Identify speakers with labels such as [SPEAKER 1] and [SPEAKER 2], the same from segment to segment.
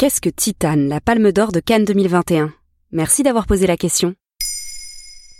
[SPEAKER 1] Qu'est-ce que Titane, la palme d'or de Cannes 2021 Merci d'avoir posé la question.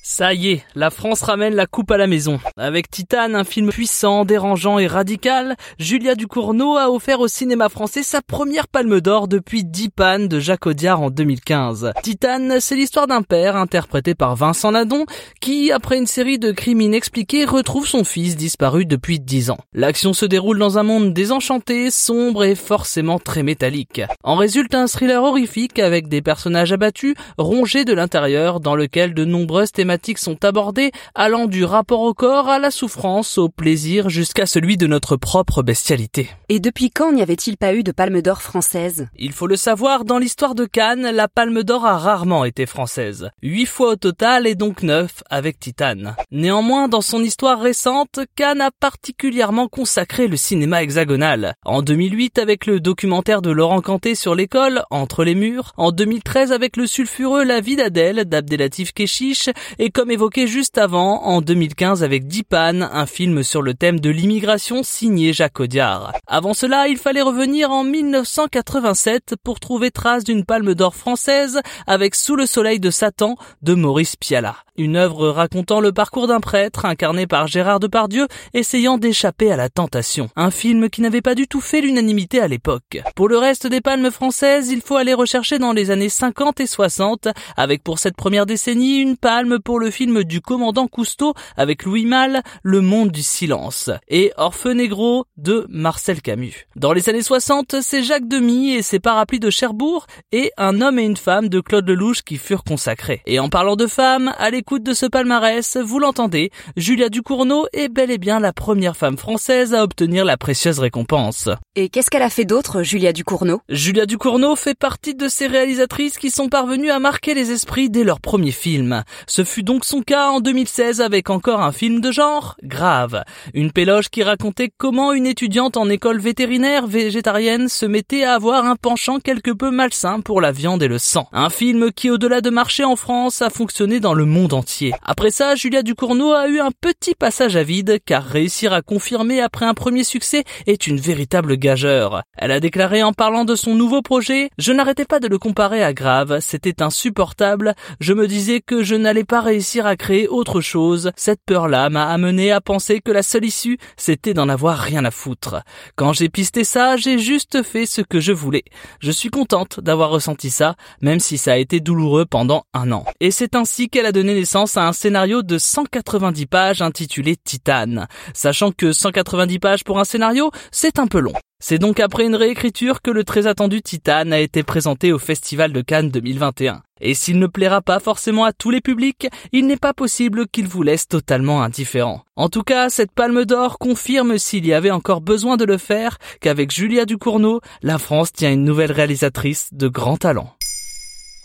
[SPEAKER 2] Ça y est, la France ramène la coupe à la maison. Avec Titane, un film puissant, dérangeant et radical, Julia Ducournau a offert au cinéma français sa première palme d'or depuis Dix pannes de Jacques Audiard en 2015. Titane, c'est l'histoire d'un père, interprété par Vincent Nadon, qui, après une série de crimes inexpliqués, retrouve son fils disparu depuis dix ans. L'action se déroule dans un monde désenchanté, sombre et forcément très métallique. En résulte un thriller horrifique avec des personnages abattus, rongés de l'intérieur, dans lequel de nombreuses thématiques sont abordées allant du rapport au corps à la souffrance, au plaisir jusqu'à celui de notre propre bestialité.
[SPEAKER 1] Et depuis quand n'y avait-il pas eu de palme d'or française?
[SPEAKER 2] Il faut le savoir, dans l'histoire de Cannes, la palme d'or a rarement été française. Huit fois au total et donc neuf avec Titane. Néanmoins, dans son histoire récente, Cannes a particulièrement consacré le cinéma hexagonal. En 2008 avec le documentaire de Laurent Canté sur l'école, Entre les murs. En 2013 avec le sulfureux La vie d'Adèle d'Abdelatif Keshish et comme évoqué juste avant, en 2015 avec Dipan, un film sur le thème de l'immigration signé Jacques Audiard. Avant cela, il fallait revenir en 1987 pour trouver trace d'une palme d'or française avec Sous le soleil de Satan de Maurice Piala. Une œuvre racontant le parcours d'un prêtre incarné par Gérard Depardieu essayant d'échapper à la tentation. Un film qui n'avait pas du tout fait l'unanimité à l'époque. Pour le reste des palmes françaises, il faut aller rechercher dans les années 50 et 60 avec pour cette première décennie une palme le film du commandant Cousteau avec Louis Malle, Le monde du silence, et Orfeu Negro de Marcel Camus. Dans les années 60, c'est Jacques Demy et ses parapluies de Cherbourg et Un homme et une femme de Claude Lelouch qui furent consacrés. Et en parlant de femmes, à l'écoute de ce palmarès, vous l'entendez, Julia Ducournau est bel et bien la première femme française à obtenir la précieuse récompense.
[SPEAKER 1] Et qu'est-ce qu'elle a fait d'autre, Julia Ducournau?
[SPEAKER 2] Julia Ducournau fait partie de ces réalisatrices qui sont parvenues à marquer les esprits dès leur premier film. Ce fut donc son cas en 2016 avec encore un film de genre, Grave. Une péloge qui racontait comment une étudiante en école vétérinaire végétarienne se mettait à avoir un penchant quelque peu malsain pour la viande et le sang. Un film qui, au-delà de marcher en France, a fonctionné dans le monde entier. Après ça, Julia Ducournau a eu un petit passage à vide, car réussir à confirmer après un premier succès est une véritable gageur. Elle a déclaré en parlant de son nouveau projet, je n'arrêtais pas de le comparer à Grave, c'était insupportable, je me disais que je n'allais pas réussir à créer autre chose, cette peur-là m'a amené à penser que la seule issue, c'était d'en avoir rien à foutre. Quand j'ai pisté ça, j'ai juste fait ce que je voulais. Je suis contente d'avoir ressenti ça, même si ça a été douloureux pendant un an. Et c'est ainsi qu'elle a donné naissance à un scénario de 190 pages intitulé Titane. Sachant que 190 pages pour un scénario, c'est un peu long. C'est donc après une réécriture que le très attendu Titane a été présenté au Festival de Cannes 2021. Et s'il ne plaira pas forcément à tous les publics, il n'est pas possible qu'il vous laisse totalement indifférent. En tout cas, cette palme d'or confirme s'il y avait encore besoin de le faire qu'avec Julia Ducournau, la France tient une nouvelle réalisatrice de grand talent.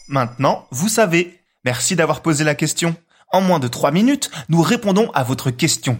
[SPEAKER 3] Maintenant, vous savez. Merci d'avoir posé la question. En moins de 3 minutes, nous répondons à votre question.